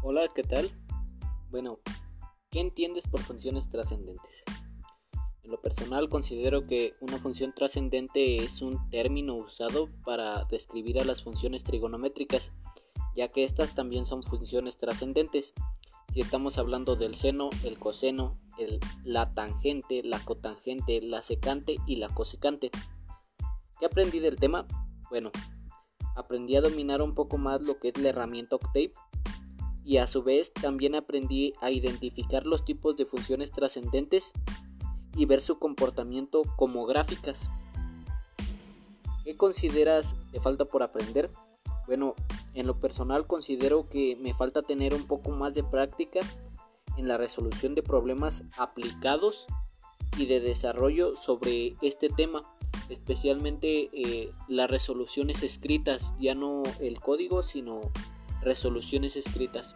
Hola, ¿qué tal? Bueno, ¿qué entiendes por funciones trascendentes? En lo personal considero que una función trascendente es un término usado para describir a las funciones trigonométricas, ya que estas también son funciones trascendentes. Si estamos hablando del seno, el coseno, la tangente, la cotangente, la secante y la cosecante. ¿Qué aprendí del tema? Bueno, aprendí a dominar un poco más lo que es la herramienta Octave y a su vez también aprendí a identificar los tipos de funciones trascendentes y ver su comportamiento como gráficas. ¿Qué consideras de falta por aprender? Bueno, en lo personal considero que me falta tener un poco más de práctica en la resolución de problemas aplicados y de desarrollo sobre este tema, especialmente eh, las resoluciones escritas, ya no el código, sino resoluciones escritas.